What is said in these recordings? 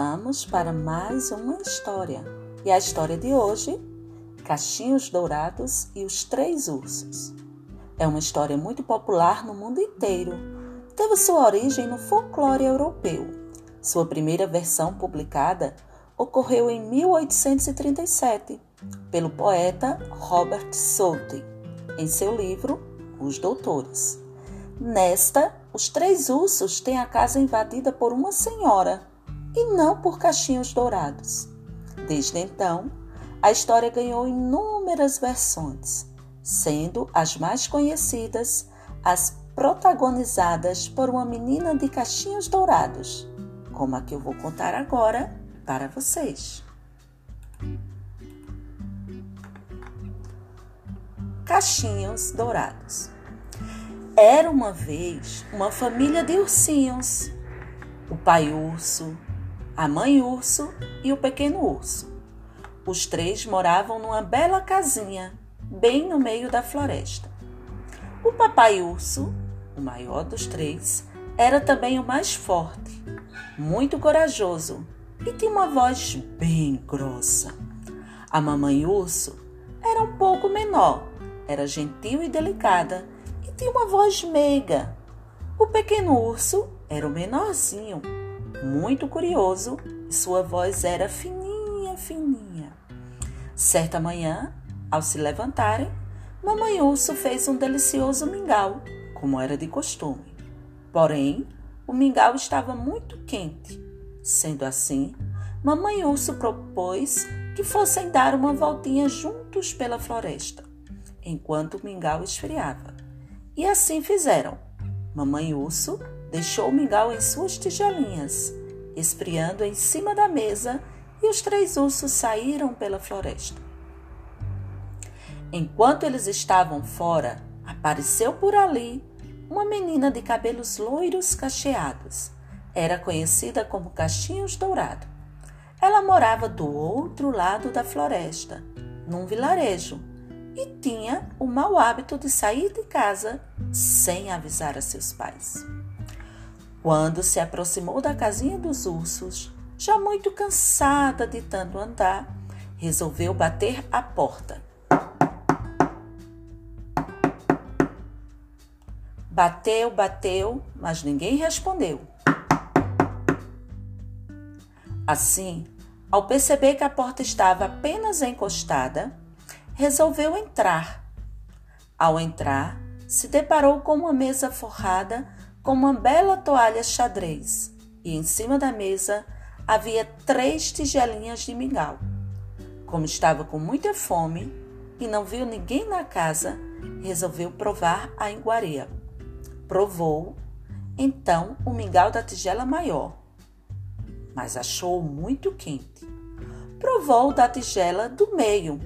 Vamos para mais uma história. E a história de hoje, Cachinhos Dourados e os Três Ursos. É uma história muito popular no mundo inteiro. Teve sua origem no folclore europeu. Sua primeira versão publicada ocorreu em 1837 pelo poeta Robert Southey em seu livro Os Doutores. Nesta, os três ursos têm a casa invadida por uma senhora e não por cachinhos dourados. Desde então, a história ganhou inúmeras versões, sendo as mais conhecidas as protagonizadas por uma menina de cachinhos dourados, como a que eu vou contar agora para vocês. Cachinhos dourados. Era uma vez uma família de ursinhos. O pai urso, a mãe urso e o pequeno urso. Os três moravam numa bela casinha, bem no meio da floresta. O papai urso, o maior dos três, era também o mais forte, muito corajoso e tinha uma voz bem grossa. A mamãe urso era um pouco menor, era gentil e delicada e tinha uma voz meiga. O pequeno urso era o menorzinho, muito curioso, sua voz era fininha, fininha. Certa manhã, ao se levantarem, Mamãe Urso fez um delicioso mingau, como era de costume. Porém, o mingau estava muito quente. Sendo assim, Mamãe Urso propôs que fossem dar uma voltinha juntos pela floresta, enquanto o mingau esfriava. E assim fizeram. Mamãe Urso deixou o mingau em suas tigelinhas, esfriando em cima da mesa, e os três ursos saíram pela floresta. Enquanto eles estavam fora, apareceu por ali uma menina de cabelos loiros cacheados. Era conhecida como Cachinhos Dourado. Ela morava do outro lado da floresta, num vilarejo, e tinha o mau hábito de sair de casa sem avisar a seus pais. Quando se aproximou da casinha dos ursos, já muito cansada de tanto andar, resolveu bater a porta. Bateu, bateu, mas ninguém respondeu. Assim, ao perceber que a porta estava apenas encostada, resolveu entrar. Ao entrar, se deparou com uma mesa forrada com uma bela toalha xadrez e em cima da mesa havia três tigelinhas de mingau. Como estava com muita fome e não viu ninguém na casa, resolveu provar a iguaria. Provou, então, o mingau da tigela maior, mas achou muito quente. Provou da tigela do meio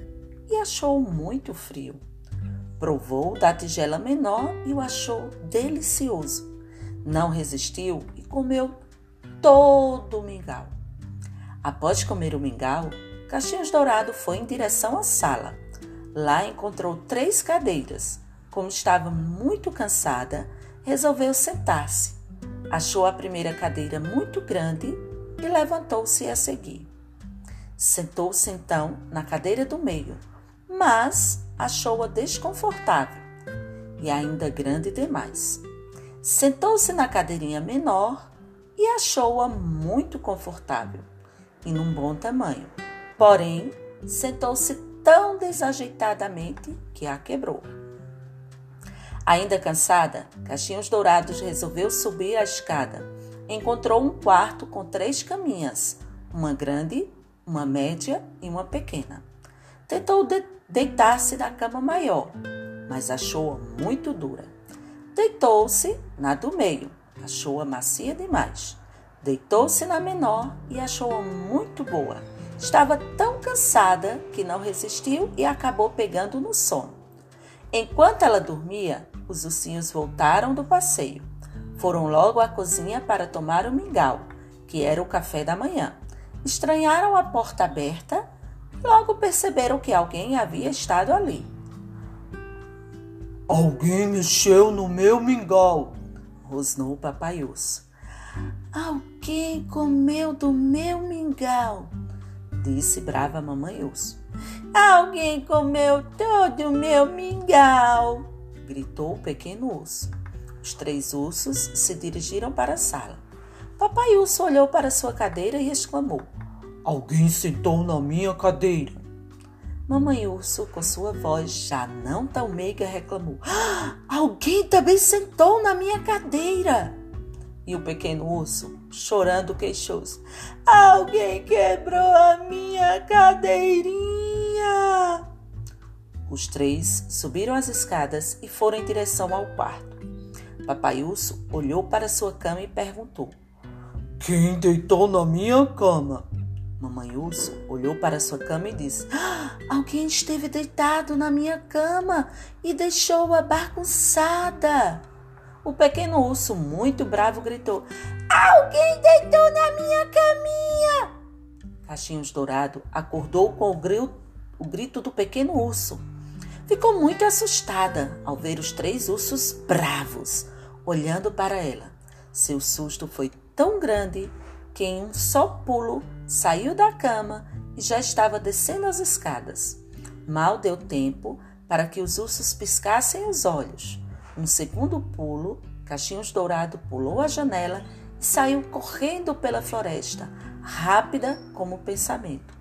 e achou muito frio. Provou da tigela menor e o achou delicioso. Não resistiu e comeu todo o mingau. Após comer o mingau, Caixinhos Dourado foi em direção à sala. Lá encontrou três cadeiras. Como estava muito cansada, resolveu sentar-se. Achou a primeira cadeira muito grande e levantou-se a seguir. Sentou-se então na cadeira do meio, mas achou-a desconfortável e ainda grande demais. Sentou-se na cadeirinha menor e achou-a muito confortável e num bom tamanho. Porém, sentou-se tão desajeitadamente que a quebrou. Ainda cansada, Caixinhos Dourados resolveu subir a escada. Encontrou um quarto com três caminhas, uma grande, uma média e uma pequena. Tentou de deitar-se na cama maior, mas achou-a muito dura. Deitou-se na do meio, achou-a macia demais. Deitou-se na menor e achou-a muito boa. Estava tão cansada que não resistiu e acabou pegando no sono. Enquanto ela dormia, os ursinhos voltaram do passeio. Foram logo à cozinha para tomar o mingau, que era o café da manhã. Estranharam a porta aberta logo perceberam que alguém havia estado ali. Alguém mexeu no meu mingau, rosnou o papai urso. Alguém comeu do meu mingau, disse brava a mamãe urso. Alguém comeu todo o meu mingau, gritou o pequeno urso. Os três ursos se dirigiram para a sala. Papai urso olhou para sua cadeira e exclamou: Alguém sentou na minha cadeira. Mamãe urso, com sua voz já não tão meiga, reclamou: ah, Alguém também sentou na minha cadeira. E o pequeno urso, chorando, queixou-se: Alguém quebrou a minha cadeirinha. Os três subiram as escadas e foram em direção ao quarto. Papai urso olhou para sua cama e perguntou: Quem deitou na minha cama? Mamãe urso olhou para sua cama e disse: ah, Alguém esteve deitado na minha cama e deixou-a bagunçada. O pequeno urso, muito bravo, gritou: Alguém deitou na minha caminha! Cachinhos Dourado acordou com o grito, o grito do pequeno urso. Ficou muito assustada ao ver os três ursos bravos olhando para ela. Seu susto foi tão grande que em um só pulo saiu da cama e já estava descendo as escadas. Mal deu tempo para que os ursos piscassem os olhos. Um segundo pulo, Cachinhos Dourado pulou a janela e saiu correndo pela floresta, rápida como o pensamento.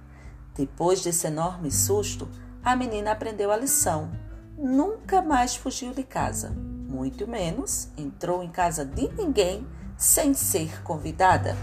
Depois desse enorme susto, a menina aprendeu a lição. Nunca mais fugiu de casa, muito menos entrou em casa de ninguém sem ser convidada.